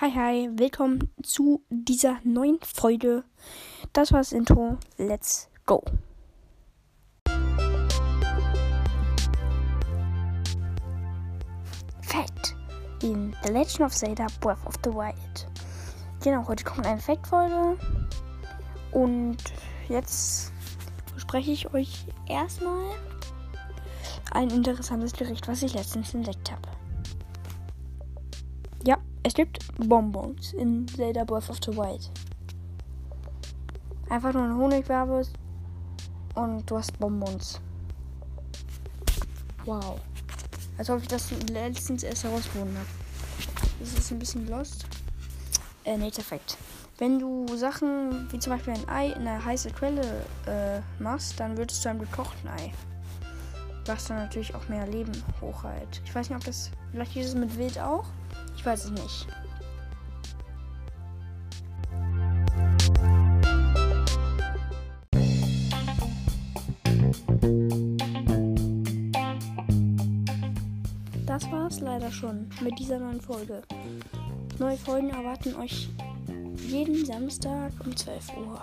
Hi, hi, willkommen zu dieser neuen Folge. Das war das Intro. Let's go. Fact in The Legend of Zelda Breath of the Wild. Genau, heute kommt eine Fact-Folge. Und jetzt bespreche ich euch erstmal ein interessantes Gericht, was ich letztens entdeckt habe. Es gibt Bonbons in Zelda Breath of the Wild. Einfach nur ein Honigwerbe und du hast Bonbons. Wow. Als ob ich das letztens erst herausgefunden habe. Das ist ein bisschen lost. Äh, nee, perfekt. Wenn du Sachen wie zum Beispiel ein Ei in eine heiße Quelle äh, machst, dann wird es zu einem gekochten Ei. Was dann natürlich auch mehr Leben hochhält. Ich weiß nicht, ob das. Vielleicht ist es mit Wild auch. Ich weiß es nicht. Das war's leider schon mit dieser neuen Folge. Neue Folgen erwarten euch jeden Samstag um 12 Uhr.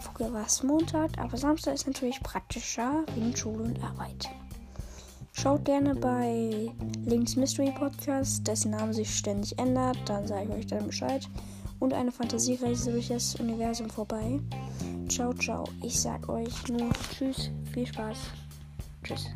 Früher war es Montag, aber Samstag ist natürlich praktischer wegen Schule und Arbeit. Schaut gerne bei Links Mystery Podcast, dessen Name sich ständig ändert, dann sage ich euch dann Bescheid. Und eine Fantasiereise durch das Universum vorbei. Ciao, ciao. Ich sag euch nur Tschüss, viel Spaß. Tschüss.